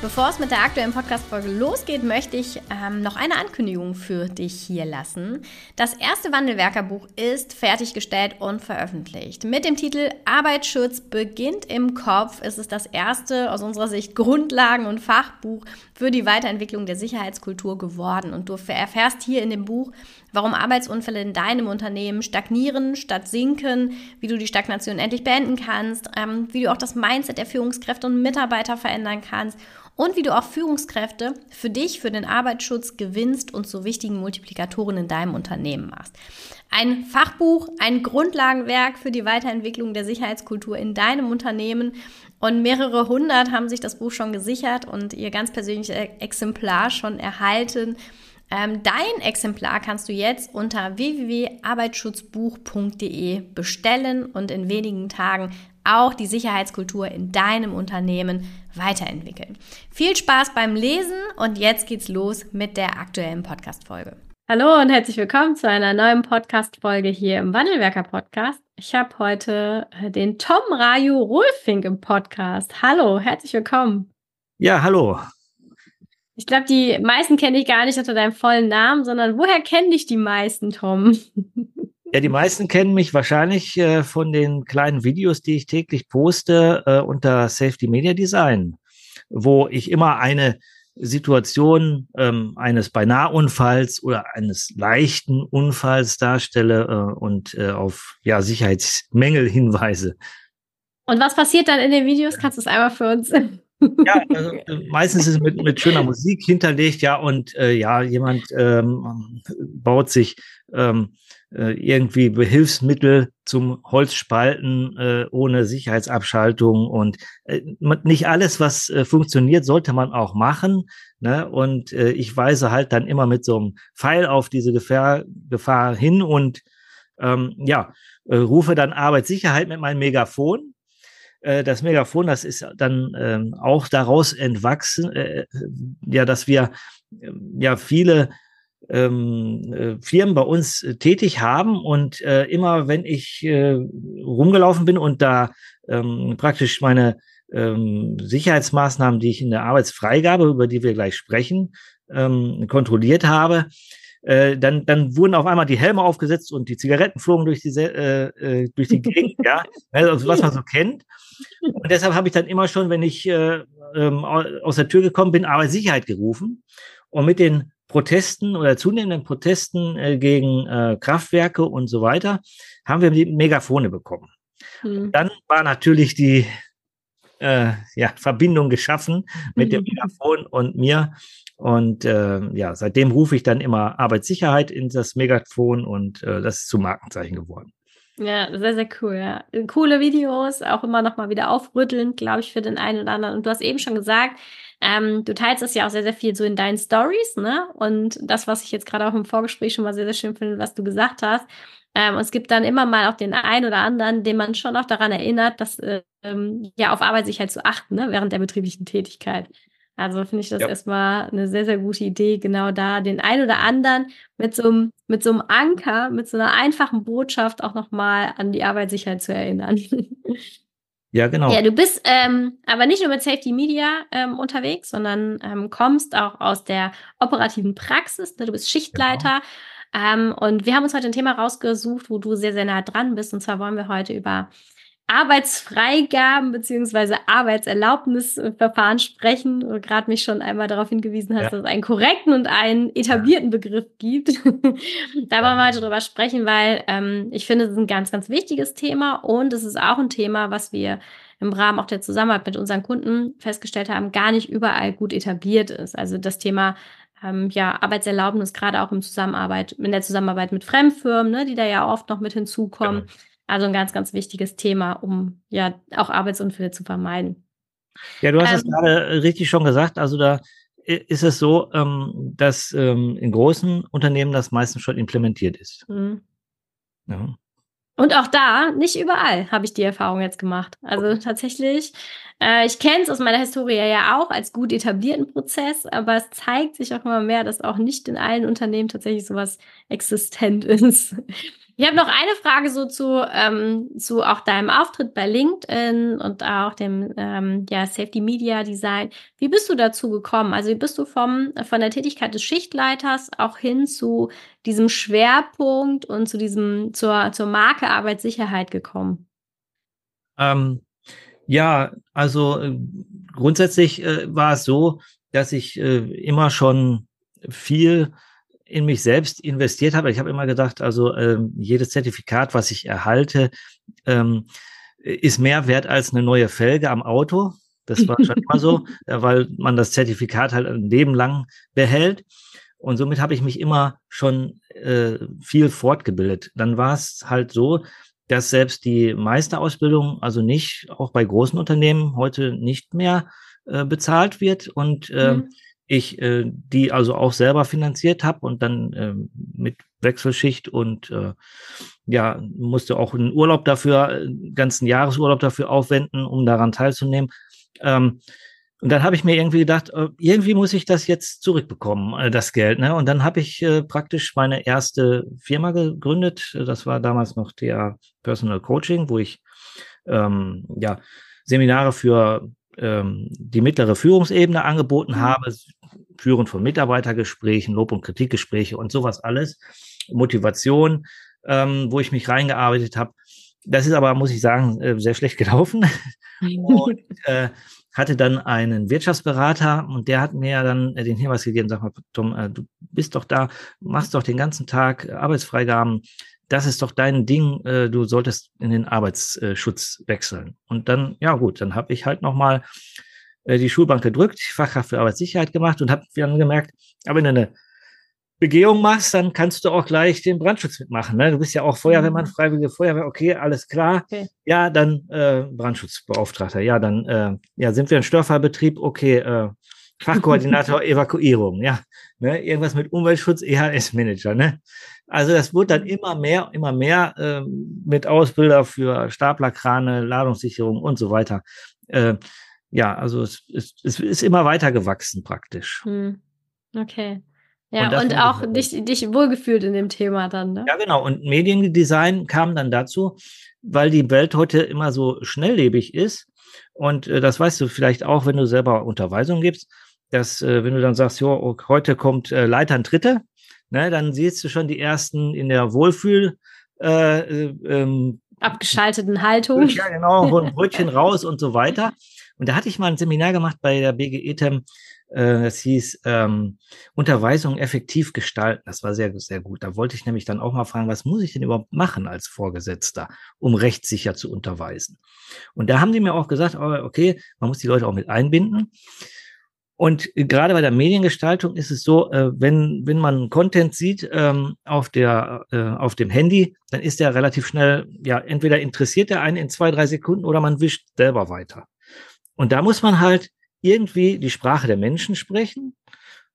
Bevor es mit der aktuellen Podcast-Folge losgeht, möchte ich ähm, noch eine Ankündigung für dich hier lassen. Das erste Wandelwerkerbuch ist fertiggestellt und veröffentlicht. Mit dem Titel Arbeitsschutz beginnt im Kopf ist es das erste aus unserer Sicht Grundlagen- und Fachbuch für die Weiterentwicklung der Sicherheitskultur geworden. Und du erfährst hier in dem Buch, warum Arbeitsunfälle in deinem Unternehmen stagnieren statt sinken, wie du die Stagnation endlich beenden kannst, ähm, wie du auch das Mindset der Führungskräfte und Mitarbeiter verändern kannst und wie du auch Führungskräfte für dich, für den Arbeitsschutz gewinnst und zu wichtigen Multiplikatoren in deinem Unternehmen machst. Ein Fachbuch, ein Grundlagenwerk für die Weiterentwicklung der Sicherheitskultur in deinem Unternehmen. Und mehrere hundert haben sich das Buch schon gesichert und ihr ganz persönliches Exemplar schon erhalten. Ähm, dein Exemplar kannst du jetzt unter www.arbeitsschutzbuch.de bestellen und in wenigen Tagen auch die Sicherheitskultur in deinem Unternehmen weiterentwickeln. Viel Spaß beim Lesen und jetzt geht's los mit der aktuellen Podcast-Folge. Hallo und herzlich willkommen zu einer neuen Podcast-Folge hier im Wandelwerker Podcast. Ich habe heute äh, den Tom Raju Rolfink im Podcast. Hallo, herzlich willkommen. Ja, hallo. Ich glaube, die meisten kenne ich gar nicht unter deinem vollen Namen, sondern woher kennen dich die meisten, Tom? Ja, die meisten kennen mich wahrscheinlich äh, von den kleinen Videos, die ich täglich poste äh, unter Safety Media Design, wo ich immer eine Situation ähm, eines Beinaheunfalls oder eines leichten Unfalls darstelle äh, und äh, auf ja, Sicherheitsmängel hinweise. Und was passiert dann in den Videos? Kannst du es einmal für uns? Ja, also, äh, meistens ist es mit, mit schöner Musik hinterlegt, ja, und äh, ja, jemand ähm, baut sich ähm, äh, irgendwie Behilfsmittel zum Holzspalten äh, ohne Sicherheitsabschaltung und äh, nicht alles, was äh, funktioniert, sollte man auch machen. Ne? Und äh, ich weise halt dann immer mit so einem Pfeil auf diese Gefahr, Gefahr hin und ähm, ja, äh, rufe dann Arbeitssicherheit mit meinem Megafon. Äh, das Megafon, das ist dann ähm, auch daraus entwachsen, äh, ja, dass wir äh, ja viele ähm, äh, Firmen bei uns äh, tätig haben und äh, immer wenn ich äh, rumgelaufen bin und da ähm, praktisch meine ähm, Sicherheitsmaßnahmen, die ich in der Arbeitsfreigabe, über die wir gleich sprechen, ähm, kontrolliert habe, äh, dann, dann wurden auf einmal die Helme aufgesetzt und die Zigaretten flogen durch die, äh, äh, durch die Gegend, ja, also was man so kennt. Und deshalb habe ich dann immer schon, wenn ich äh, ähm, aus der Tür gekommen bin, Arbeitssicherheit gerufen. Und mit den Protesten oder zunehmenden Protesten äh, gegen äh, Kraftwerke und so weiter, haben wir die Megafone bekommen. Mhm. Dann war natürlich die äh, ja, Verbindung geschaffen mit mhm. dem Megafon und mir. Und äh, ja, seitdem rufe ich dann immer Arbeitssicherheit in das Megafon und äh, das ist zu Markenzeichen geworden. Ja, sehr, sehr cool. Ja. Coole Videos, auch immer noch mal wieder aufrüttelnd, glaube ich, für den einen oder anderen. Und du hast eben schon gesagt, ähm, du teilst es ja auch sehr, sehr viel so in deinen Stories, ne? Und das, was ich jetzt gerade auch im Vorgespräch schon mal sehr, sehr schön finde, was du gesagt hast. Ähm, es gibt dann immer mal auch den einen oder anderen, den man schon auch daran erinnert, dass ähm, ja auf Arbeitssicherheit zu achten, ne? während der betrieblichen Tätigkeit. Also finde ich das ja. erstmal eine sehr, sehr gute Idee, genau da den einen oder anderen mit so einem, mit so einem Anker, mit so einer einfachen Botschaft auch nochmal an die Arbeitssicherheit zu erinnern. Ja, genau. Ja, du bist ähm, aber nicht nur mit Safety Media ähm, unterwegs, sondern ähm, kommst auch aus der operativen Praxis. Ne? Du bist Schichtleiter. Genau. Ähm, und wir haben uns heute ein Thema rausgesucht, wo du sehr, sehr nah dran bist. Und zwar wollen wir heute über Arbeitsfreigaben beziehungsweise Arbeitserlaubnisverfahren sprechen. Du gerade mich schon einmal darauf hingewiesen hast, ja. dass es einen korrekten und einen etablierten Begriff gibt. da wollen wir heute drüber sprechen, weil ähm, ich finde, es ist ein ganz, ganz wichtiges Thema und es ist auch ein Thema, was wir im Rahmen auch der Zusammenarbeit mit unseren Kunden festgestellt haben, gar nicht überall gut etabliert ist. Also das Thema ähm, ja, Arbeitserlaubnis, gerade auch im Zusammenarbeit, in der Zusammenarbeit mit Fremdfirmen, ne, die da ja oft noch mit hinzukommen. Genau. Also ein ganz, ganz wichtiges Thema, um ja auch Arbeitsunfälle zu vermeiden. Ja, du hast es ähm, gerade richtig schon gesagt. Also da ist es so, ähm, dass ähm, in großen Unternehmen das meistens schon implementiert ist. Mhm. Ja. Und auch da, nicht überall, habe ich die Erfahrung jetzt gemacht. Also tatsächlich, äh, ich kenne es aus meiner Historie ja auch als gut etablierten Prozess, aber es zeigt sich auch immer mehr, dass auch nicht in allen Unternehmen tatsächlich sowas existent ist. Ich habe noch eine Frage so zu, ähm, zu auch deinem Auftritt bei LinkedIn und auch dem ähm, ja, Safety Media Design. Wie bist du dazu gekommen? Also wie bist du vom, von der Tätigkeit des Schichtleiters auch hin zu diesem Schwerpunkt und zu diesem zur, zur Marke Arbeitssicherheit gekommen? Ähm, ja, also äh, grundsätzlich äh, war es so, dass ich äh, immer schon viel in mich selbst investiert habe. Ich habe immer gedacht, also ähm, jedes Zertifikat, was ich erhalte, ähm, ist mehr wert als eine neue Felge am Auto. Das war schon immer so, weil man das Zertifikat halt ein Leben lang behält. Und somit habe ich mich immer schon äh, viel fortgebildet. Dann war es halt so, dass selbst die Meisterausbildung, also nicht, auch bei großen Unternehmen heute nicht mehr äh, bezahlt wird. Und äh, mhm ich äh, die also auch selber finanziert habe und dann äh, mit Wechselschicht und äh, ja, musste auch einen Urlaub dafür, einen ganzen Jahresurlaub dafür aufwenden, um daran teilzunehmen. Ähm, und dann habe ich mir irgendwie gedacht, äh, irgendwie muss ich das jetzt zurückbekommen, äh, das Geld. Ne? Und dann habe ich äh, praktisch meine erste Firma gegründet. Das war damals noch der Personal Coaching, wo ich ähm, ja Seminare für ähm, die mittlere Führungsebene angeboten mhm. habe, Führen von Mitarbeitergesprächen, Lob- und Kritikgespräche und sowas alles, Motivation, ähm, wo ich mich reingearbeitet habe. Das ist aber, muss ich sagen, äh, sehr schlecht gelaufen. und äh, hatte dann einen Wirtschaftsberater und der hat mir dann äh, den Hinweis gegeben, sag mal, Tom, äh, du bist doch da, machst doch den ganzen Tag Arbeitsfreigaben, das ist doch dein Ding, äh, du solltest in den Arbeitsschutz wechseln. Und dann, ja gut, dann habe ich halt nochmal äh, die Schulbank gedrückt, Fachkraft für Arbeitssicherheit gemacht und habe dann gemerkt, aber wenn du eine Begehung machst, dann kannst du auch gleich den Brandschutz mitmachen. Ne? Du bist ja auch Feuerwehrmann, mhm. freiwillige Feuerwehr, okay, alles klar. Okay. Ja, dann äh, Brandschutzbeauftragter. Ja, dann äh, ja, sind wir ein Störfallbetrieb, okay, äh, Fachkoordinator Evakuierung, ja. Ne? Irgendwas mit Umweltschutz, EHS-Manager, ne? Also das wurde dann immer mehr, immer mehr äh, mit Ausbilder für Staplerkrane, Ladungssicherung und so weiter. Äh, ja, also es, es, es ist immer weiter gewachsen praktisch. Hm. Okay. Ja, und, und auch dich, dich wohlgefühlt in dem Thema dann, ne? Ja, genau. Und Mediendesign kam dann dazu, weil die Welt heute immer so schnelllebig ist. Und äh, das weißt du vielleicht auch, wenn du selber Unterweisungen gibst, dass, äh, wenn du dann sagst, jo, heute kommt äh, Leitern Dritte, ne, dann siehst du schon die ersten in der Wohlfühl, äh, äh ähm, abgeschalteten Haltung. Ja, genau, holen Brötchen raus und so weiter. Und da hatte ich mal ein Seminar gemacht bei der BGETEM, äh, das hieß ähm, Unterweisung effektiv gestalten. Das war sehr, sehr gut. Da wollte ich nämlich dann auch mal fragen, was muss ich denn überhaupt machen als Vorgesetzter, um rechtssicher zu unterweisen? Und da haben die mir auch gesagt, oh, okay, man muss die Leute auch mit einbinden. Und gerade bei der Mediengestaltung ist es so, äh, wenn, wenn man Content sieht ähm, auf, der, äh, auf dem Handy, dann ist der relativ schnell, ja, entweder interessiert der einen in zwei, drei Sekunden oder man wischt selber weiter. Und da muss man halt irgendwie die Sprache der Menschen sprechen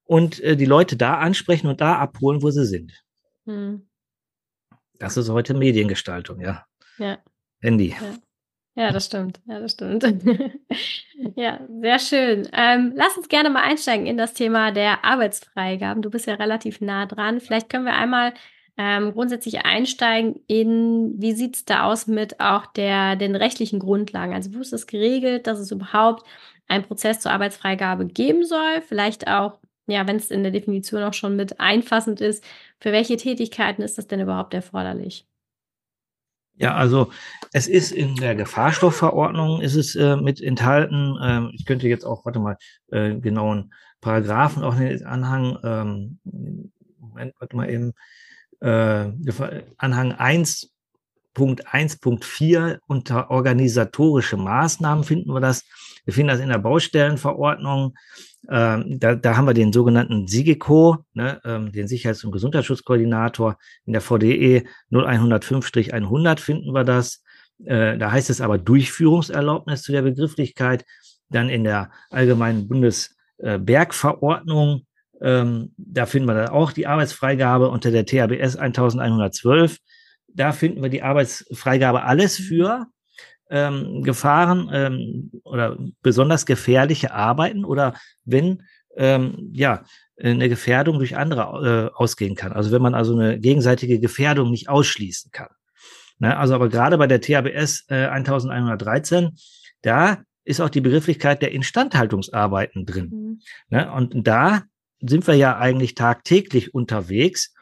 und äh, die Leute da ansprechen und da abholen, wo sie sind. Hm. Das ist heute Mediengestaltung, ja. Ja. Handy. Ja. Ja, das stimmt. Ja, das stimmt. ja, sehr schön. Ähm, lass uns gerne mal einsteigen in das Thema der Arbeitsfreigaben. Du bist ja relativ nah dran. Vielleicht können wir einmal ähm, grundsätzlich einsteigen in, wie sieht es da aus mit auch der, den rechtlichen Grundlagen? Also wo ist es geregelt, dass es überhaupt einen Prozess zur Arbeitsfreigabe geben soll? Vielleicht auch, ja, wenn es in der Definition auch schon mit einfassend ist, für welche Tätigkeiten ist das denn überhaupt erforderlich? Ja, also es ist in der Gefahrstoffverordnung ist es äh, mit enthalten. Ähm, ich könnte jetzt auch, warte mal, äh, genauen Paragraphen auch in den Anhang, ähm, Moment, warte mal eben, äh, Anhang 1 Punkt 1.4 unter organisatorische Maßnahmen finden wir das. Wir finden das in der Baustellenverordnung. Ähm, da, da haben wir den sogenannten SIGECO, ne, ähm, den Sicherheits- und Gesundheitsschutzkoordinator. In der VDE 0105-100 finden wir das. Äh, da heißt es aber Durchführungserlaubnis zu der Begrifflichkeit. Dann in der allgemeinen Bundesbergverordnung, ähm, da finden wir dann auch die Arbeitsfreigabe unter der THBS 1112. Da finden wir die Arbeitsfreigabe alles für ähm, Gefahren ähm, oder besonders gefährliche Arbeiten oder wenn ähm, ja eine Gefährdung durch andere äh, ausgehen kann. Also wenn man also eine gegenseitige Gefährdung nicht ausschließen kann. Ne? Also aber gerade bei der THBS äh, 1113, da ist auch die Begrifflichkeit der Instandhaltungsarbeiten drin. Mhm. Ne? Und da sind wir ja eigentlich tagtäglich unterwegs.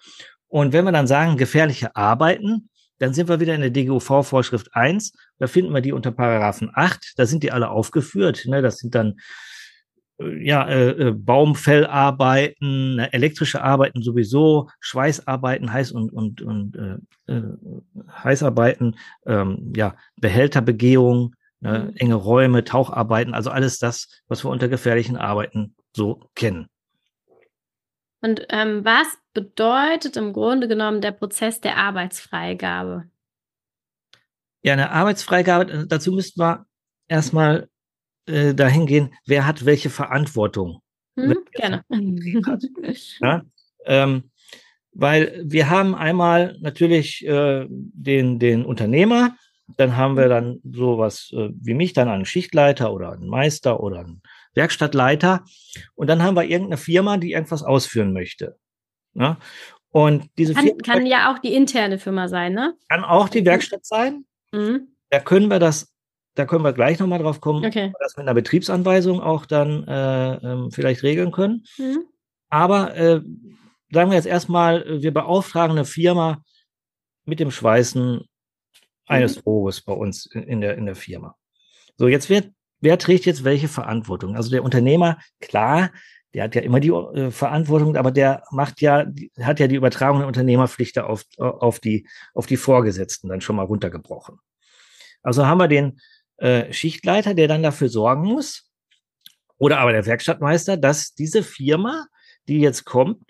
Und wenn wir dann sagen, gefährliche Arbeiten, dann sind wir wieder in der DGUV-Vorschrift 1. Da finden wir die unter Paragraphen 8. Da sind die alle aufgeführt. Ne? Das sind dann äh, ja, äh, äh, Baumfellarbeiten, ne? elektrische Arbeiten sowieso, Schweißarbeiten, Heiß- und, und, und äh, äh, Heißarbeiten, ähm, ja, Behälterbegehung? Mhm. enge Räume, Taucharbeiten, also alles das, was wir unter gefährlichen Arbeiten so kennen. Und ähm, was bedeutet im Grunde genommen der Prozess der Arbeitsfreigabe? Ja, eine Arbeitsfreigabe, äh, dazu müssten wir erstmal äh, dahin gehen, wer hat welche Verantwortung. Hm, gerne. Hat. Ja, ähm, weil wir haben einmal natürlich äh, den, den Unternehmer, dann haben wir dann sowas äh, wie mich, dann einen Schichtleiter oder einen Meister oder einen Werkstattleiter. Und dann haben wir irgendeine Firma, die irgendwas ausführen möchte. Ne? Und diese kann, Firma kann ja auch die interne Firma sein, ne? Kann auch die Werkstatt sein. Mhm. Da können wir das, da können wir gleich nochmal drauf kommen, okay. das mit einer Betriebsanweisung auch dann äh, ähm, vielleicht regeln können. Mhm. Aber äh, sagen wir jetzt erstmal, wir beauftragen eine Firma mit dem Schweißen eines mhm. Rohres bei uns in der, in der Firma. So, jetzt wird wer trägt jetzt welche Verantwortung? Also der Unternehmer, klar, der hat ja immer die äh, Verantwortung, aber der macht ja, hat ja die Übertragung der Unternehmerpflicht auf, auf, die, auf die Vorgesetzten dann schon mal runtergebrochen. Also haben wir den äh, Schichtleiter, der dann dafür sorgen muss, oder aber der Werkstattmeister, dass diese Firma, die jetzt kommt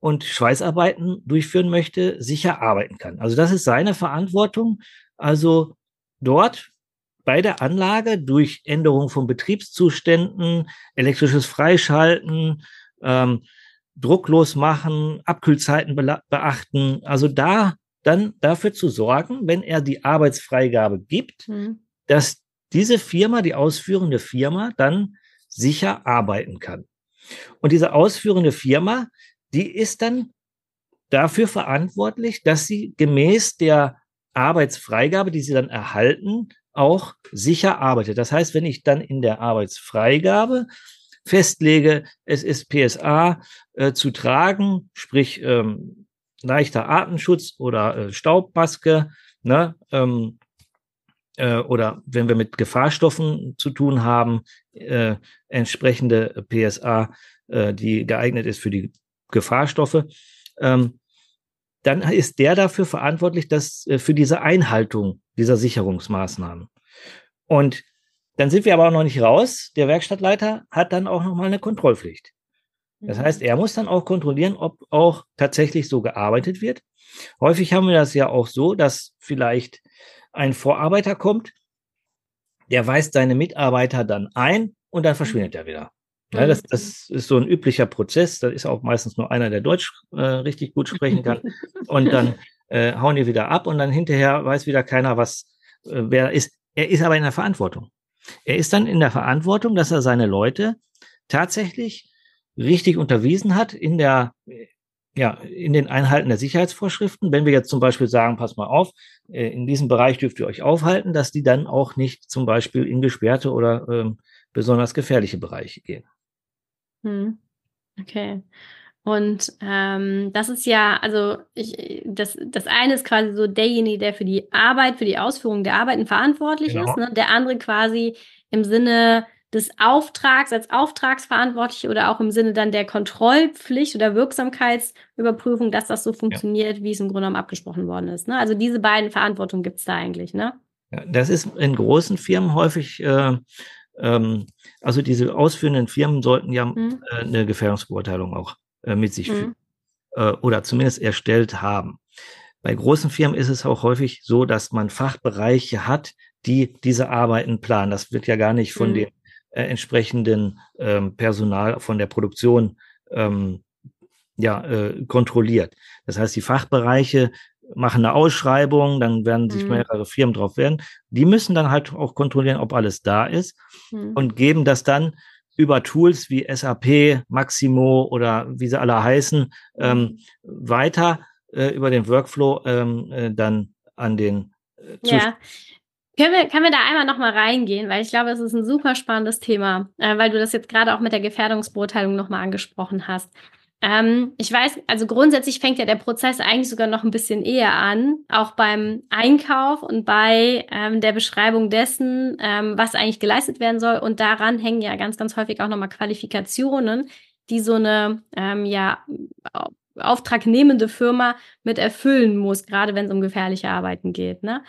und Schweißarbeiten durchführen möchte, sicher arbeiten kann. Also das ist seine Verantwortung. Also dort bei der Anlage durch Änderung von Betriebszuständen, elektrisches Freischalten, ähm, drucklos machen, Abkühlzeiten beachten. Also da dann dafür zu sorgen, wenn er die Arbeitsfreigabe gibt, mhm. dass diese Firma, die ausführende Firma, dann sicher arbeiten kann. Und diese ausführende Firma, die ist dann dafür verantwortlich, dass sie gemäß der Arbeitsfreigabe, die sie dann erhalten, auch sicher arbeitet. Das heißt, wenn ich dann in der Arbeitsfreigabe festlege, es ist PSA äh, zu tragen, sprich ähm, leichter Atemschutz oder äh, Staubmaske, ne, ähm, äh, oder wenn wir mit Gefahrstoffen zu tun haben, äh, entsprechende PSA, äh, die geeignet ist für die Gefahrstoffe, ähm, dann ist der dafür verantwortlich, dass äh, für diese Einhaltung dieser Sicherungsmaßnahmen. Und dann sind wir aber auch noch nicht raus. Der Werkstattleiter hat dann auch noch mal eine Kontrollpflicht. Das mhm. heißt, er muss dann auch kontrollieren, ob auch tatsächlich so gearbeitet wird. Häufig haben wir das ja auch so, dass vielleicht ein Vorarbeiter kommt, der weist seine Mitarbeiter dann ein und dann verschwindet er wieder. Ja, das, das ist so ein üblicher Prozess. Da ist auch meistens nur einer, der Deutsch äh, richtig gut sprechen kann. Und dann äh, hauen die wieder ab und dann hinterher weiß wieder keiner, was äh, wer ist. Er ist aber in der Verantwortung. Er ist dann in der Verantwortung, dass er seine Leute tatsächlich richtig unterwiesen hat in der ja, in den Einhalten der Sicherheitsvorschriften. Wenn wir jetzt zum Beispiel sagen, pass mal auf, äh, in diesem Bereich dürft ihr euch aufhalten, dass die dann auch nicht zum Beispiel in gesperrte oder ähm, besonders gefährliche Bereiche gehen. Hm. Okay. Und ähm, das ist ja, also ich, das, das eine ist quasi so derjenige, der für die Arbeit, für die Ausführung der Arbeiten verantwortlich genau. ist, ne? der andere quasi im Sinne des Auftrags als Auftragsverantwortliche oder auch im Sinne dann der Kontrollpflicht oder Wirksamkeitsüberprüfung, dass das so funktioniert, ja. wie es im Grunde genommen abgesprochen worden ist. Ne? Also diese beiden Verantwortungen gibt es da eigentlich, ne? Das ist in großen Firmen häufig, äh, ähm, also diese ausführenden Firmen sollten ja mhm. äh, eine Gefährdungsbeurteilung auch äh, mit sich mhm. führen äh, oder zumindest erstellt haben. Bei großen Firmen ist es auch häufig so, dass man Fachbereiche hat, die diese Arbeiten planen. Das wird ja gar nicht von mhm. dem äh, entsprechenden ähm, Personal von der Produktion ähm, ja, äh, kontrolliert. Das heißt, die Fachbereiche machen eine Ausschreibung, dann werden sich mhm. mehrere Firmen drauf werden. Die müssen dann halt auch kontrollieren, ob alles da ist mhm. und geben das dann über Tools wie SAP, Maximo oder wie sie alle heißen, ähm, mhm. weiter äh, über den Workflow ähm, äh, dann an den äh, Ja. Können wir, können wir da einmal nochmal reingehen, weil ich glaube, es ist ein super spannendes Thema, äh, weil du das jetzt gerade auch mit der Gefährdungsbeurteilung nochmal angesprochen hast. Ähm, ich weiß, also grundsätzlich fängt ja der Prozess eigentlich sogar noch ein bisschen eher an, auch beim Einkauf und bei ähm, der Beschreibung dessen, ähm, was eigentlich geleistet werden soll. Und daran hängen ja ganz, ganz häufig auch nochmal Qualifikationen, die so eine ähm, ja, auftragnehmende Firma mit erfüllen muss, gerade wenn es um gefährliche Arbeiten geht. Ne?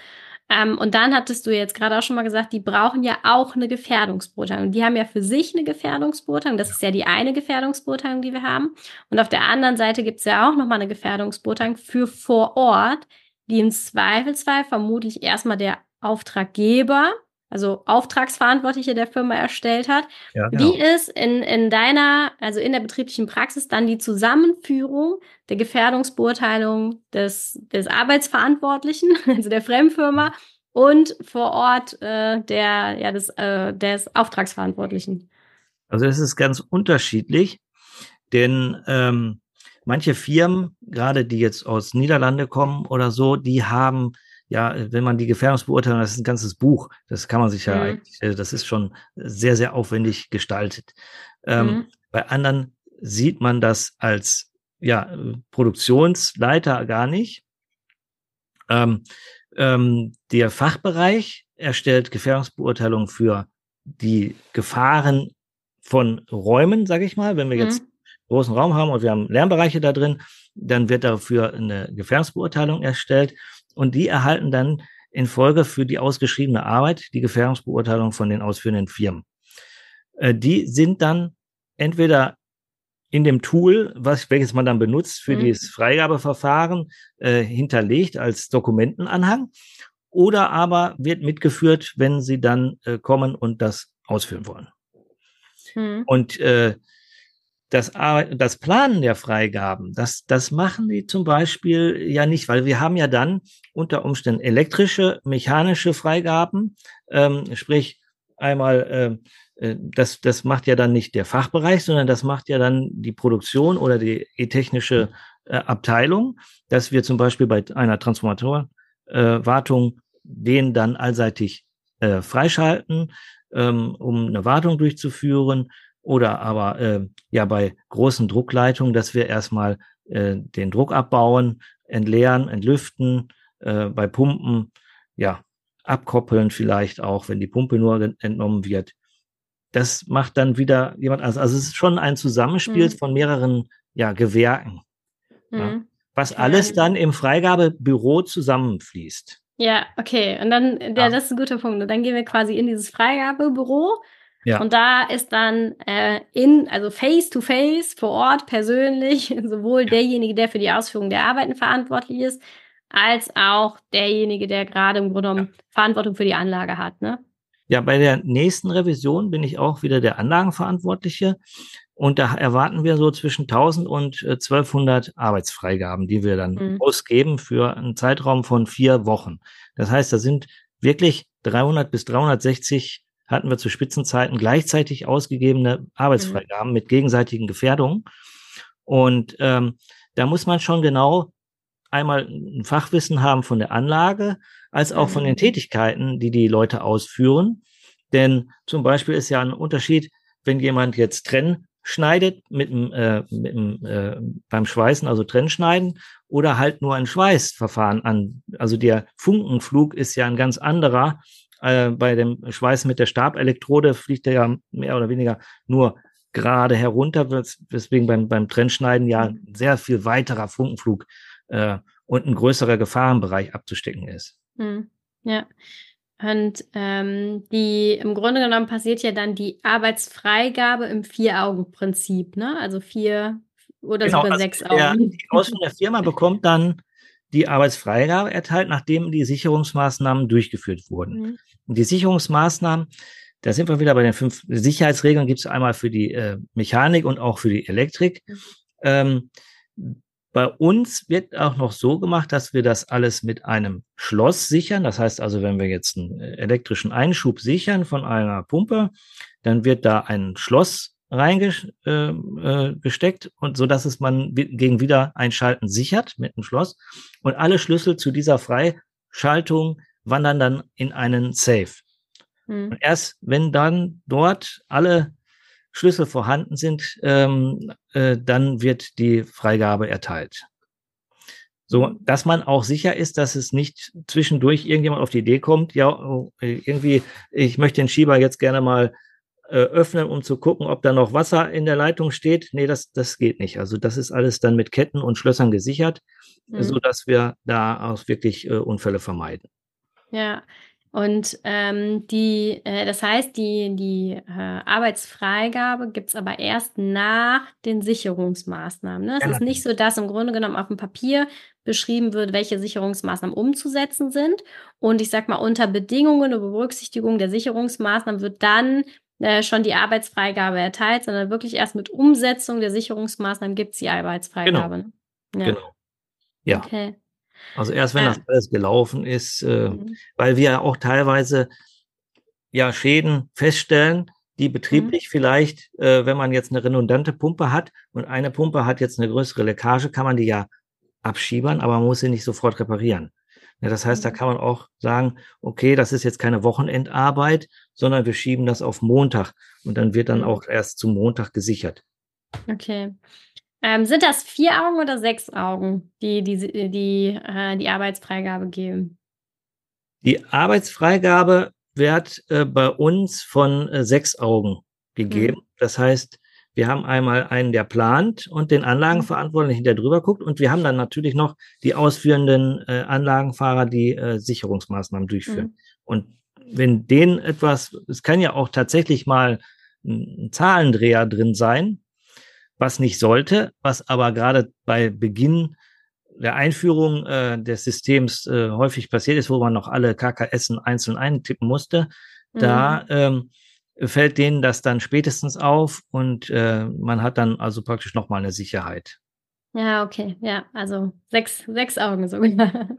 Ähm, und dann hattest du jetzt gerade auch schon mal gesagt, die brauchen ja auch eine Gefährdungsbeurteilung. Die haben ja für sich eine Gefährdungsbeurteilung. Das ist ja die eine Gefährdungsbeurteilung, die wir haben. Und auf der anderen Seite gibt es ja auch nochmal eine Gefährdungsbeurteilung für vor Ort, die im Zweifelsfall vermutlich erstmal der Auftraggeber also Auftragsverantwortliche der Firma erstellt hat. Ja, genau. Wie ist in, in deiner, also in der betrieblichen Praxis dann die Zusammenführung der Gefährdungsbeurteilung des, des Arbeitsverantwortlichen, also der Fremdfirma, und vor Ort äh, der, ja, des, äh, des Auftragsverantwortlichen? Also es ist ganz unterschiedlich, denn ähm, manche Firmen, gerade die jetzt aus Niederlande kommen oder so, die haben ja, wenn man die Gefährdungsbeurteilung, das ist ein ganzes Buch, das kann man sich ja mhm. eigentlich, äh, das ist schon sehr, sehr aufwendig gestaltet. Ähm, mhm. Bei anderen sieht man das als ja, Produktionsleiter gar nicht. Ähm, ähm, der Fachbereich erstellt Gefährdungsbeurteilungen für die Gefahren von Räumen, sage ich mal. Wenn wir mhm. jetzt großen Raum haben und wir haben Lärmbereiche da drin, dann wird dafür eine Gefährdungsbeurteilung erstellt und die erhalten dann in Folge für die ausgeschriebene Arbeit die Gefährdungsbeurteilung von den ausführenden Firmen. Äh, die sind dann entweder in dem Tool, was, welches man dann benutzt für mhm. dieses Freigabeverfahren, äh, hinterlegt als Dokumentenanhang oder aber wird mitgeführt, wenn sie dann äh, kommen und das ausführen wollen. Mhm. Und äh, das, das Planen der Freigaben, das, das machen die zum Beispiel ja nicht, weil wir haben ja dann unter Umständen elektrische, mechanische Freigaben, ähm, sprich einmal, äh, äh, das, das macht ja dann nicht der Fachbereich, sondern das macht ja dann die Produktion oder die technische äh, Abteilung, dass wir zum Beispiel bei einer Transformatorwartung äh, den dann allseitig äh, freischalten, ähm, um eine Wartung durchzuführen oder aber äh, ja bei großen Druckleitungen, dass wir erstmal äh, den Druck abbauen, entleeren, entlüften, äh, bei Pumpen ja abkoppeln vielleicht auch, wenn die Pumpe nur entnommen wird. Das macht dann wieder jemand anders. Also es ist schon ein Zusammenspiel mhm. von mehreren ja, Gewerken, mhm. ja, was alles dann im Freigabebüro zusammenfließt. Ja, okay. Und dann, ja, das ist ein guter Punkt. Und dann gehen wir quasi in dieses Freigabebüro ja. Und da ist dann äh, in, also face to face, vor Ort, persönlich, sowohl ja. derjenige, der für die Ausführung der Arbeiten verantwortlich ist, als auch derjenige, der gerade im Grunde genommen ja. Verantwortung für die Anlage hat. Ne? Ja, bei der nächsten Revision bin ich auch wieder der Anlagenverantwortliche. Und da erwarten wir so zwischen 1000 und 1200 äh, Arbeitsfreigaben, die wir dann mhm. ausgeben für einen Zeitraum von vier Wochen. Das heißt, da sind wirklich 300 bis 360 hatten wir zu Spitzenzeiten gleichzeitig ausgegebene Arbeitsfreigaben mhm. mit gegenseitigen Gefährdungen. Und ähm, da muss man schon genau einmal ein Fachwissen haben von der Anlage, als auch von den mhm. Tätigkeiten, die die Leute ausführen. Denn zum Beispiel ist ja ein Unterschied, wenn jemand jetzt Trenn schneidet mit dem, äh, mit dem äh, beim Schweißen, also Trennschneiden, oder halt nur ein Schweißverfahren an. Also der Funkenflug ist ja ein ganz anderer Äh, bei dem Schweiß mit der Stabelektrode fliegt er ja mehr oder weniger nur gerade herunter, weswegen beim, beim Trennschneiden ja ein sehr viel weiterer Funkenflug äh, und ein größerer Gefahrenbereich abzustecken ist. Mhm. Ja. Und ähm, die im Grunde genommen passiert ja dann die Arbeitsfreigabe im Vier-Augen-Prinzip, ne? Also vier oder genau, sogar also sechs der, Augen. Die Ausführung der Firma bekommt dann die Arbeitsfreigabe erteilt, nachdem die Sicherungsmaßnahmen durchgeführt wurden. Mhm. Und die Sicherungsmaßnahmen, da sind wir wieder bei den fünf Sicherheitsregeln, gibt es einmal für die äh, Mechanik und auch für die Elektrik. Mhm. Ähm, bei uns wird auch noch so gemacht, dass wir das alles mit einem Schloss sichern. Das heißt also, wenn wir jetzt einen äh, elektrischen Einschub sichern von einer Pumpe, dann wird da ein Schloss reingesteckt äh, äh, und so dass es man gegen Wiedereinschalten sichert mit einem Schloss und alle Schlüssel zu dieser Freischaltung wandern dann in einen Safe. Hm. Und erst wenn dann dort alle Schlüssel vorhanden sind, ähm, äh, dann wird die Freigabe erteilt. So, dass man auch sicher ist, dass es nicht zwischendurch irgendjemand auf die Idee kommt, ja, oh, irgendwie, ich möchte den Schieber jetzt gerne mal äh, öffnen, um zu gucken, ob da noch Wasser in der Leitung steht. Nee, das, das geht nicht. Also das ist alles dann mit Ketten und Schlössern gesichert, mhm. so dass wir da auch wirklich äh, Unfälle vermeiden. Ja, und ähm, die, äh, das heißt, die, die äh, Arbeitsfreigabe gibt's aber erst nach den Sicherungsmaßnahmen. Ne? Es ja. ist nicht so, dass im Grunde genommen auf dem Papier beschrieben wird, welche Sicherungsmaßnahmen umzusetzen sind. Und ich sag mal, unter Bedingungen und Berücksichtigung der Sicherungsmaßnahmen wird dann äh, schon die Arbeitsfreigabe erteilt, sondern wirklich erst mit Umsetzung der Sicherungsmaßnahmen gibt's die Arbeitsfreigabe. Genau. Ja. Genau. Ja. Okay. Also erst wenn ja. das alles gelaufen ist, äh, mhm. weil wir auch teilweise ja Schäden feststellen, die betrieblich mhm. vielleicht, äh, wenn man jetzt eine redundante Pumpe hat und eine Pumpe hat jetzt eine größere Leckage, kann man die ja abschiebern, aber man muss sie nicht sofort reparieren. Ja, das heißt, mhm. da kann man auch sagen, okay, das ist jetzt keine Wochenendarbeit, sondern wir schieben das auf Montag und dann wird dann mhm. auch erst zum Montag gesichert. Okay. Ähm, sind das vier Augen oder sechs Augen, die die, die, äh, die Arbeitsfreigabe geben? Die Arbeitsfreigabe wird äh, bei uns von äh, sechs Augen gegeben. Mhm. Das heißt, wir haben einmal einen, der plant und den Anlagenverantwortlichen, der drüber guckt. Und wir haben dann natürlich noch die ausführenden äh, Anlagenfahrer, die äh, Sicherungsmaßnahmen durchführen. Mhm. Und wenn denen etwas, es kann ja auch tatsächlich mal ein Zahlendreher drin sein, was nicht sollte, was aber gerade bei Beginn der Einführung äh, des Systems äh, häufig passiert ist, wo man noch alle KKS einzeln eintippen musste. Mhm. Da ähm, fällt denen das dann spätestens auf und äh, man hat dann also praktisch nochmal eine Sicherheit. Ja, okay. Ja, also sechs, sechs Augen sogar.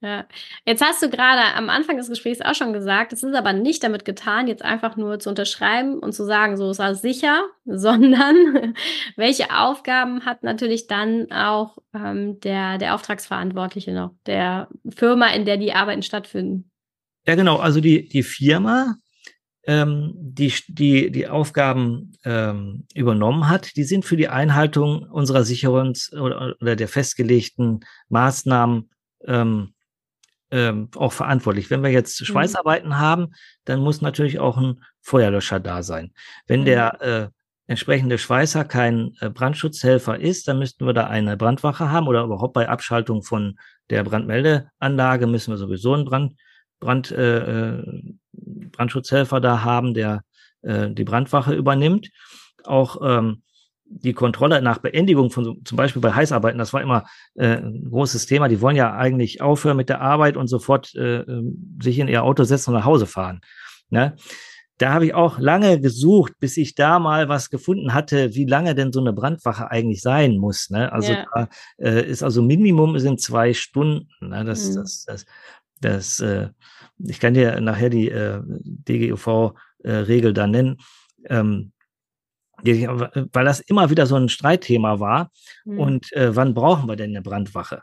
Ja, jetzt hast du gerade am Anfang des Gesprächs auch schon gesagt, es ist aber nicht damit getan, jetzt einfach nur zu unterschreiben und zu sagen, so ist alles sicher, sondern welche Aufgaben hat natürlich dann auch ähm, der, der Auftragsverantwortliche noch, der Firma, in der die Arbeiten stattfinden? Ja, genau. Also die, die Firma, ähm, die, die die Aufgaben ähm, übernommen hat, die sind für die Einhaltung unserer Sicherungs- oder, oder der festgelegten Maßnahmen ähm, ähm, auch verantwortlich. Wenn wir jetzt mhm. Schweißarbeiten haben, dann muss natürlich auch ein Feuerlöscher da sein. Wenn mhm. der äh, entsprechende Schweißer kein äh, Brandschutzhelfer ist, dann müssten wir da eine Brandwache haben oder überhaupt bei Abschaltung von der Brandmeldeanlage müssen wir sowieso einen Brand, Brand, äh, äh Brandschutzhelfer da haben, der äh, die Brandwache übernimmt. Auch ähm, die Kontrolle nach Beendigung von zum Beispiel bei Heißarbeiten, das war immer äh, ein großes Thema. Die wollen ja eigentlich aufhören mit der Arbeit und sofort äh, ähm, sich in ihr Auto setzen und nach Hause fahren. Ne? Da habe ich auch lange gesucht, bis ich da mal was gefunden hatte, wie lange denn so eine Brandwache eigentlich sein muss. Ne? Also ja. da, äh, ist also Minimum sind zwei Stunden. Ne? Das, mhm. das, das, das, äh, ich kann dir nachher die äh, DGUV-Regel äh, da nennen. Ähm, weil das immer wieder so ein Streitthema war. Mhm. Und äh, wann brauchen wir denn eine Brandwache?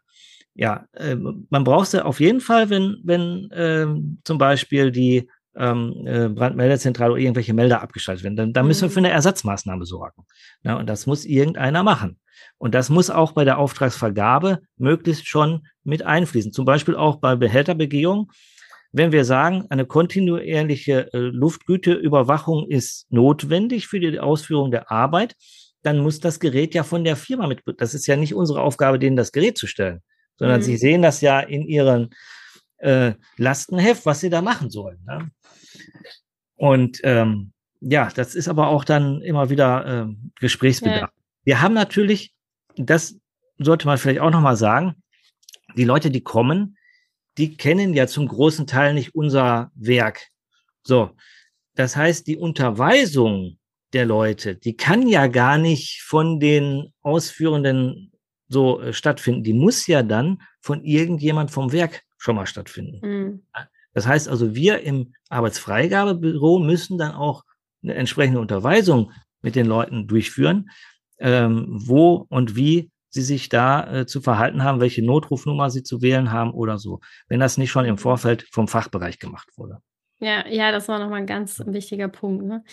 Ja, äh, man braucht sie auf jeden Fall, wenn, wenn äh, zum Beispiel die ähm, äh, Brandmeldezentrale oder irgendwelche Melder abgeschaltet werden. Dann, dann müssen wir für mhm. eine Ersatzmaßnahme sorgen. Ja, und das muss irgendeiner machen. Und das muss auch bei der Auftragsvergabe möglichst schon mit einfließen. Zum Beispiel auch bei Behälterbegehung wenn wir sagen, eine kontinuierliche äh, Luftgüteüberwachung ist notwendig für die Ausführung der Arbeit, dann muss das Gerät ja von der Firma mit, das ist ja nicht unsere Aufgabe, denen das Gerät zu stellen, sondern mhm. sie sehen das ja in ihren äh, Lastenheft, was sie da machen sollen. Ne? Und ähm, ja, das ist aber auch dann immer wieder äh, Gesprächsbedarf. Ja. Wir haben natürlich, das sollte man vielleicht auch nochmal sagen, die Leute, die kommen, die kennen ja zum großen Teil nicht unser Werk. So, das heißt, die Unterweisung der Leute, die kann ja gar nicht von den Ausführenden so äh, stattfinden. Die muss ja dann von irgendjemand vom Werk schon mal stattfinden. Mhm. Das heißt also, wir im Arbeitsfreigabebüro müssen dann auch eine entsprechende Unterweisung mit den Leuten durchführen, ähm, wo und wie sie sich da äh, zu verhalten haben, welche Notrufnummer sie zu wählen haben oder so, wenn das nicht schon im Vorfeld vom Fachbereich gemacht wurde. Ja, ja, das war nochmal ein ganz wichtiger Punkt. Ne?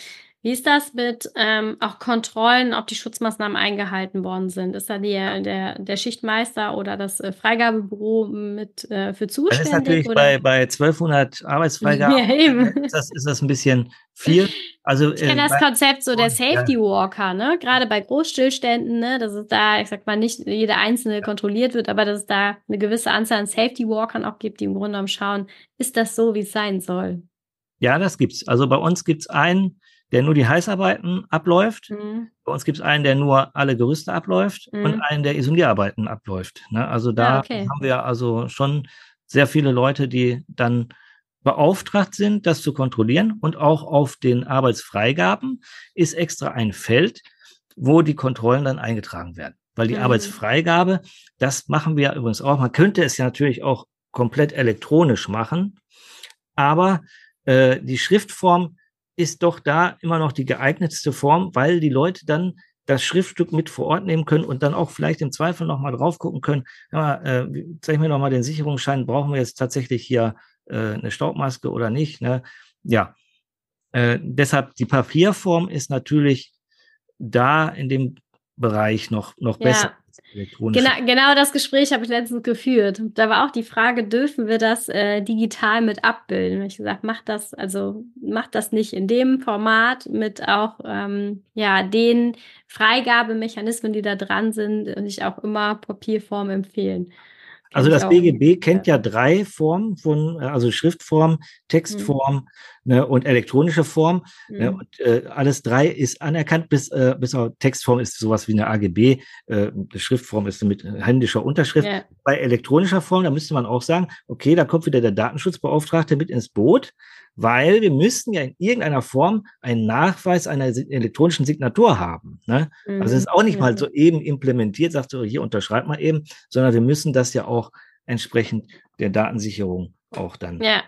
Wie ist das mit ähm, auch Kontrollen, ob die Schutzmaßnahmen eingehalten worden sind? Ist da der, der, der Schichtmeister oder das äh, Freigabebüro mit äh, für zuständig? Das ist natürlich oder? bei, bei 1200 Arbeitsfreigaben ja, eben. Ist, das, ist das ein bisschen viel. Also, ich kenne äh, das Konzept so der Safety. Walker, ne? Gerade bei Großstillständen, ne? Dass es da, ich sag mal, nicht jeder einzelne kontrolliert wird, aber dass es da eine gewisse Anzahl an Safety Walkern auch gibt, die im Grunde genommen schauen, ist das so, wie es sein soll? Ja, das gibt's. Also bei uns gibt's einen, der nur die Heißarbeiten abläuft. Mhm. Bei uns gibt es einen, der nur alle Gerüste abläuft mhm. und einen, der Isolierarbeiten abläuft. Ne? Also da ja, okay. haben wir also schon sehr viele Leute, die dann beauftragt sind, das zu kontrollieren. Und auch auf den Arbeitsfreigaben ist extra ein Feld, wo die Kontrollen dann eingetragen werden. Weil die mhm. Arbeitsfreigabe, das machen wir übrigens auch. Man könnte es ja natürlich auch komplett elektronisch machen, aber äh, die Schriftform ist doch da immer noch die geeignetste Form, weil die Leute dann das Schriftstück mit vor Ort nehmen können und dann auch vielleicht im Zweifel nochmal drauf gucken können. Ja, äh, zeig mir nochmal den Sicherungsschein, brauchen wir jetzt tatsächlich hier äh, eine Staubmaske oder nicht? Ne? Ja, äh, deshalb die Papierform ist natürlich da in dem Bereich noch, noch ja. besser. Genau, genau das Gespräch habe ich letztens geführt. Da war auch die Frage, dürfen wir das äh, digital mit abbilden? Ich gesagt, macht das, also macht das nicht in dem Format mit auch ähm, ja den Freigabemechanismen, die da dran sind, und ich auch immer Papierform empfehlen. Also das BGB kennt ja drei Formen von, äh, also Schriftform, Textform mhm. Ne, und elektronische Form. Ne, mhm. Ne, und äh, alles drei ist anerkannt, bis, äh, bis auf Textform ist sowas wie eine AGB, äh, Schriftform ist mit händischer Unterschrift. Ja. Bei elektronischer Form, da müsste man auch sagen, okay, da kommt wieder der Datenschutzbeauftragte mit ins Boot weil wir müssten ja in irgendeiner Form einen Nachweis einer elektronischen Signatur haben. Ne? Mhm. Also es ist auch nicht mal so eben implementiert, sagt so, hier unterschreibt mal eben, sondern wir müssen das ja auch entsprechend der Datensicherung auch dann. Ja.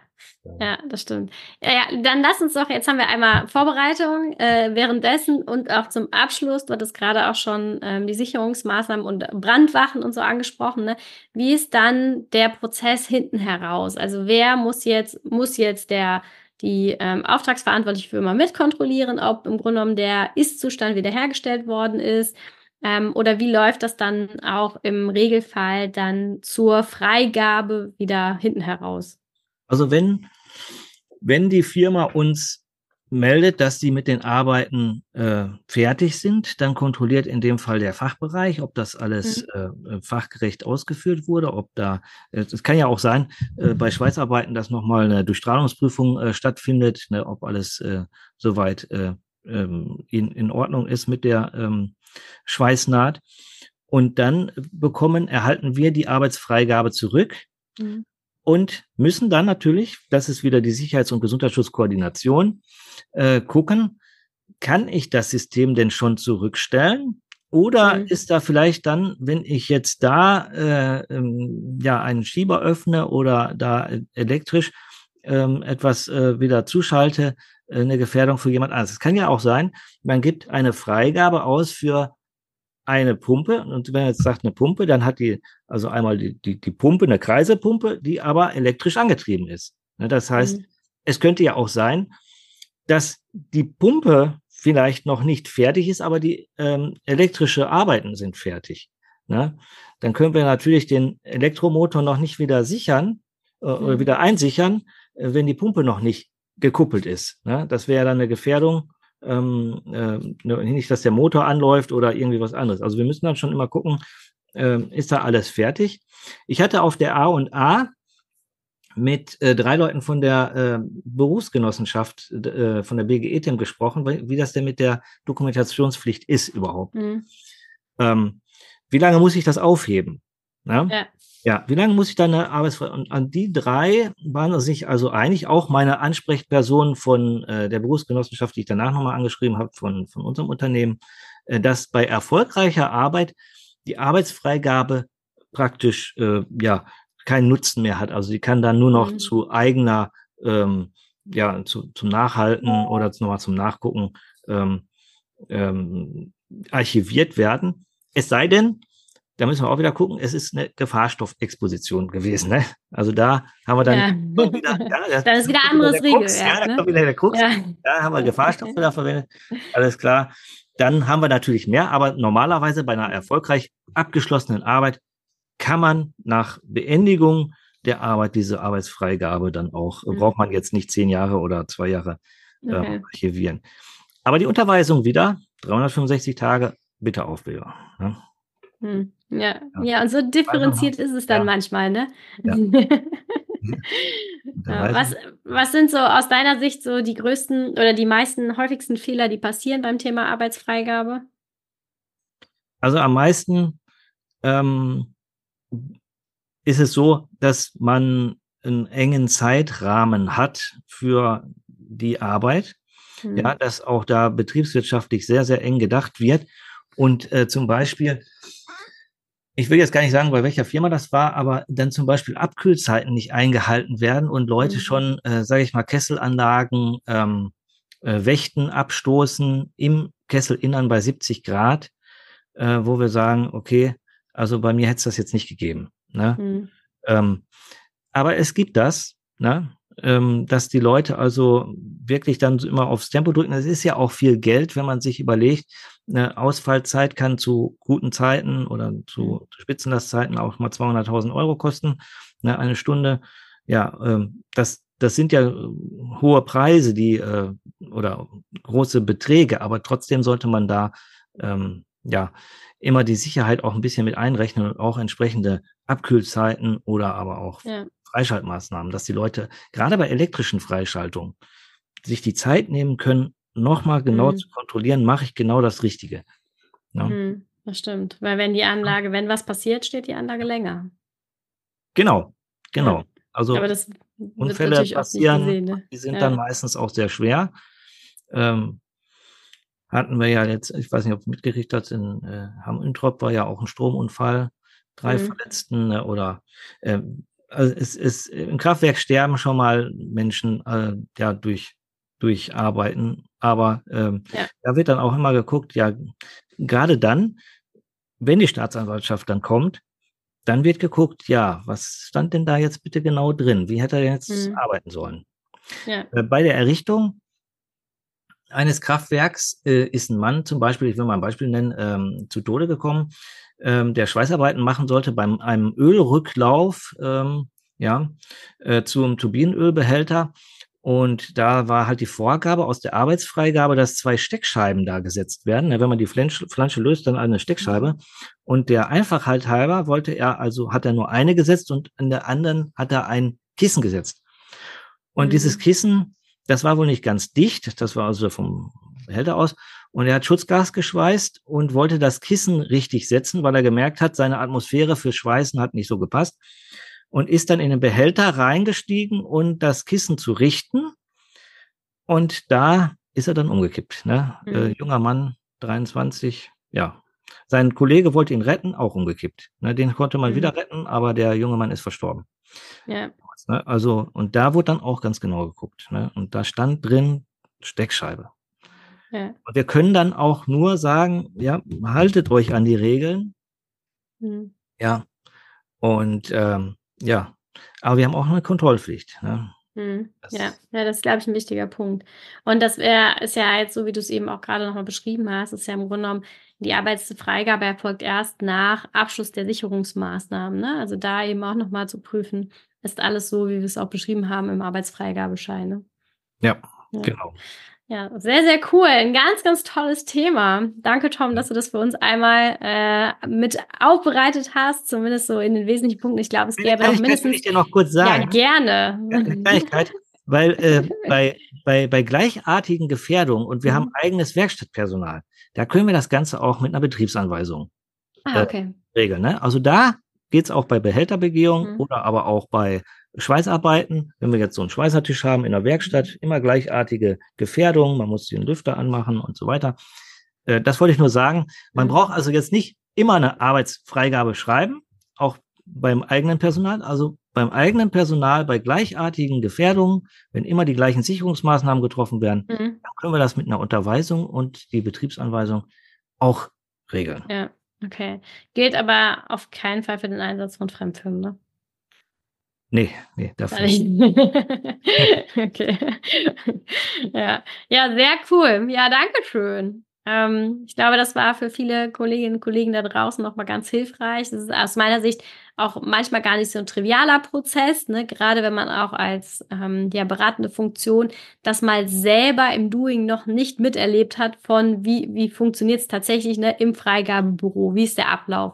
Ja, das stimmt. Ja, ja, dann lass uns doch, jetzt haben wir einmal Vorbereitung äh, währenddessen und auch zum Abschluss, du hattest gerade auch schon ähm, die Sicherungsmaßnahmen und Brandwachen und so angesprochen. Ne? Wie ist dann der Prozess hinten heraus? Also wer muss jetzt, muss jetzt der die ähm, Auftragsverantwortliche für immer mitkontrollieren, ob im Grunde genommen der Ist-Zustand wiederhergestellt worden ist. Ähm, oder wie läuft das dann auch im Regelfall dann zur Freigabe wieder hinten heraus? Also wenn, wenn die Firma uns meldet, dass sie mit den Arbeiten äh, fertig sind, dann kontrolliert in dem Fall der Fachbereich, ob das alles mhm. äh, fachgerecht ausgeführt wurde, ob da, äh, es äh, kann ja auch sein, äh, bei Schweißarbeiten, dass nochmal eine Durchstrahlungsprüfung äh, stattfindet, ne, ob alles äh, soweit äh, ähm, in, in Ordnung ist mit der ähm, Schweißnaht. Und dann bekommen, erhalten wir die Arbeitsfreigabe zurück. Mhm und müssen dann natürlich, das ist wieder die Sicherheits- und Gesundheitsschutzkoordination, äh, gucken, kann ich das System denn schon zurückstellen? Oder mhm. ist da vielleicht dann, wenn ich jetzt da äh, ähm, ja einen Schieber öffne oder da elektrisch ähm, etwas äh, wieder zuschalte, äh, eine Gefährdung für jemand anderes? Es kann ja auch sein, man gibt eine Freigabe aus für eine Pumpe. Und wenn er jetzt sagt eine Pumpe, dann hat die also einmal die, die, die Pumpe, eine Kreisepumpe, die aber elektrisch angetrieben ist. Ne, das heißt, mhm. es könnte ja auch sein, dass die Pumpe vielleicht noch nicht fertig ist, aber die ähm, elektrische Arbeiten sind fertig. Ne? Dann können wir natürlich den Elektromotor noch nicht wieder sichern äh, mhm. oder wieder einsichern, äh, wenn die Pumpe noch nicht gekuppelt ist. Ne? Das wäre dann eine Gefährdung. Ähm, äh, ne, nicht, dass der Motor anläuft oder irgendwie was anderes. Also wir müssen dann schon immer gucken, äh, ist da alles fertig. Ich hatte auf der A und A mit äh, drei Leuten von der äh, Berufsgenossenschaft äh, von der BGE-Team gesprochen, wie das denn mit der Dokumentationspflicht ist überhaupt. Mhm. Ähm, wie lange muss ich das aufheben? Ja? Ja. Wie lange muss ich dann eine Arbeitsfrei? Und an die drei waren sich also einig, auch meine Ansprechperson von äh, der Berufsgenossenschaft, die ich danach nochmal angeschrieben habe, von, von unserem Unternehmen, äh, dass bei erfolgreicher Arbeit die Arbeitsfreigabe praktisch äh, ja keinen Nutzen mehr hat. Also sie kann dann nur noch mhm. zu eigener, ähm, ja, zu, zum Nachhalten oder nochmal zum Nachgucken ähm, ähm, archiviert werden. Es sei denn, da müssen wir auch wieder gucken, es ist eine Gefahrstoffexposition gewesen. Ne? Also da haben wir dann ja. wieder, ja, das ist wieder anderes Regelwerk. Ja, da kommt wieder der Krux. Ja. Da haben wir Gefahrstoffe da verwendet. Alles klar. Dann haben wir natürlich mehr, aber normalerweise bei einer erfolgreich abgeschlossenen Arbeit kann man nach Beendigung der Arbeit diese Arbeitsfreigabe dann auch, mhm. braucht man jetzt nicht zehn Jahre oder zwei Jahre äh, okay. archivieren. Aber die Unterweisung wieder, 365 Tage, bitte aufbewahren. Ne? Hm. Ja. ja, ja, und so differenziert ist es dann ja. manchmal, ne? Ja. ja. was, was sind so aus deiner Sicht so die größten oder die meisten häufigsten Fehler, die passieren beim Thema Arbeitsfreigabe? Also am meisten ähm, ist es so, dass man einen engen Zeitrahmen hat für die Arbeit. Mhm. Ja, dass auch da betriebswirtschaftlich sehr, sehr eng gedacht wird. Und äh, zum Beispiel, ich will jetzt gar nicht sagen, bei welcher Firma das war, aber dann zum Beispiel Abkühlzeiten nicht eingehalten werden und Leute mhm. schon, äh, sage ich mal, Kesselanlagen, ähm, äh, Wächten abstoßen im Kesselinnern bei 70 Grad, äh, wo wir sagen, okay, also bei mir hätte es das jetzt nicht gegeben. Ne? Mhm. Ähm, aber es gibt das, ne? ähm, dass die Leute also wirklich dann immer aufs Tempo drücken. Es ist ja auch viel Geld, wenn man sich überlegt, eine Ausfallzeit kann zu guten Zeiten oder zu, mhm. Spitzenlastzeiten auch mal 200.000 Euro kosten, ne? eine Stunde. Ja, ähm, das, das sind ja hohe Preise, die äh, oder große Beträge, aber trotzdem sollte man da ähm, ja immer die Sicherheit auch ein bisschen mit einrechnen und auch entsprechende Abkühlzeiten oder aber auch ja. Freischaltmaßnahmen, dass die Leute gerade bei elektrischen Freischaltungen sich die Zeit nehmen können, nochmal genau mhm. zu kontrollieren, mache ich genau das Richtige. Ja. Mhm, das stimmt, weil wenn die Anlage, wenn was passiert, steht die Anlage länger. Genau, genau. Also Unfälle passieren, gesehen, ne? die sind ja. dann meistens auch sehr schwer. Ähm, hatten wir ja jetzt, ich weiß nicht, ob mitgekriegt hast, in äh, Hamm-Introp war ja auch ein Stromunfall, drei mhm. Verletzten ne, oder äh, also es ist im Kraftwerk sterben schon mal Menschen äh, ja durch durch Arbeiten, aber ähm, ja. da wird dann auch immer geguckt, ja gerade dann, wenn die Staatsanwaltschaft dann kommt, dann wird geguckt, ja, was stand denn da jetzt bitte genau drin? Wie hätte er jetzt mhm. arbeiten sollen? Ja. Äh, bei der Errichtung eines Kraftwerks äh, ist ein Mann zum Beispiel, ich will mal ein Beispiel nennen, ähm, zu Tode gekommen, ähm, der Schweißarbeiten machen sollte beim einem Ölrücklauf, ähm, ja, äh, zum Turbinenölbehälter. Und da war halt die Vorgabe aus der Arbeitsfreigabe, dass zwei Steckscheiben da gesetzt werden. Wenn man die Flansche, löst, dann eine Steckscheibe. Und der Einfachheit halber wollte er, also hat er nur eine gesetzt und in der anderen hat er ein Kissen gesetzt. Und mhm. dieses Kissen das war wohl nicht ganz dicht, das war also vom Behälter aus. Und er hat Schutzgas geschweißt und wollte das Kissen richtig setzen, weil er gemerkt hat, seine Atmosphäre für Schweißen hat nicht so gepasst. Und ist dann in den Behälter reingestiegen und das Kissen zu richten. Und da ist er dann umgekippt. Ne? Mhm. Äh, junger Mann, 23, ja. Sein Kollege wollte ihn retten, auch umgekippt. Ne? Den konnte man mhm. wieder retten, aber der junge Mann ist verstorben. Ja. Ne? Also, und da wurde dann auch ganz genau geguckt. Ne? Und da stand drin Steckscheibe. Ja. Und wir können dann auch nur sagen, ja, haltet euch an die Regeln. Mhm. Ja. Und ähm, ja, aber wir haben auch eine Kontrollpflicht. Ne? Mhm. Ja, ja, das ist, glaube ich, ein wichtiger Punkt. Und das wär, ist ja jetzt, so wie du es eben auch gerade nochmal beschrieben hast, ist ja im Grunde genommen, die Arbeitsfreigabe erfolgt erst nach Abschluss der Sicherungsmaßnahmen. Ne? Also da eben auch nochmal zu prüfen, ist alles so, wie wir es auch beschrieben haben im Arbeitsfreigabeschein. Ne? Ja, ja, genau. Ja, sehr, sehr cool. Ein ganz, ganz tolles Thema. Danke, Tom, dass du das für uns einmal äh, mit aufbereitet hast, zumindest so in den wesentlichen Punkten. Ich glaube, es gäbe noch mindestens. Ich dir noch kurz sagen. Ja, gerne. Eine Kleinigkeit, weil äh, bei, bei, bei gleichartigen Gefährdungen und wir mhm. haben eigenes Werkstattpersonal, da können wir das Ganze auch mit einer Betriebsanweisung ah, okay. äh, regeln. Ne? Also da geht's auch bei Behälterbegehung mhm. oder aber auch bei Schweißarbeiten, wenn wir jetzt so einen Schweißertisch haben in der Werkstatt, immer gleichartige Gefährdungen, man muss den Lüfter anmachen und so weiter. Äh, das wollte ich nur sagen. Man mhm. braucht also jetzt nicht immer eine Arbeitsfreigabe schreiben, auch beim eigenen Personal. Also beim eigenen Personal bei gleichartigen Gefährdungen, wenn immer die gleichen Sicherungsmaßnahmen getroffen werden, mhm. dann können wir das mit einer Unterweisung und die Betriebsanweisung auch regeln. Ja, okay. Gilt aber auf keinen Fall für den Einsatz von Fremdfirmen, ne? Nee, nee, dafür nicht. okay. ja. ja, sehr cool. Ja, danke schön. Ähm, ich glaube, das war für viele Kolleginnen und Kollegen da draußen nochmal ganz hilfreich. Das ist aus meiner Sicht auch manchmal gar nicht so ein trivialer Prozess, ne? gerade wenn man auch als ähm, ja, beratende Funktion das mal selber im Doing noch nicht miterlebt hat von wie, wie funktioniert es tatsächlich ne, im Freigabebüro, wie ist der Ablauf.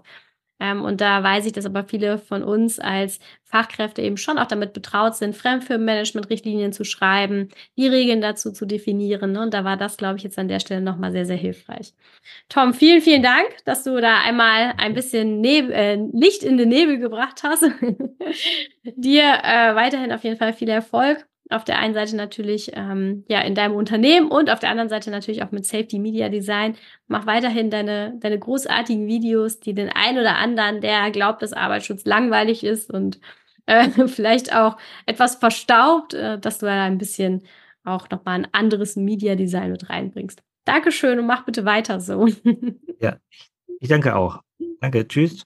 Ähm, und da weiß ich, dass aber viele von uns als Fachkräfte eben schon auch damit betraut sind, Fremdfirmenmanagement-Richtlinien zu schreiben, die Regeln dazu zu definieren. Ne? Und da war das, glaube ich, jetzt an der Stelle nochmal sehr, sehr hilfreich. Tom, vielen, vielen Dank, dass du da einmal ein bisschen Neb äh, Licht in den Nebel gebracht hast. Dir äh, weiterhin auf jeden Fall viel Erfolg auf der einen Seite natürlich ähm, ja in deinem Unternehmen und auf der anderen Seite natürlich auch mit Safety Media Design. Mach weiterhin deine, deine großartigen Videos, die den einen oder anderen, der glaubt, dass Arbeitsschutz langweilig ist und äh, vielleicht auch etwas verstaubt, äh, dass du da ein bisschen auch nochmal ein anderes Media Design mit reinbringst. Dankeschön und mach bitte weiter so. ja, ich danke auch. Danke, tschüss.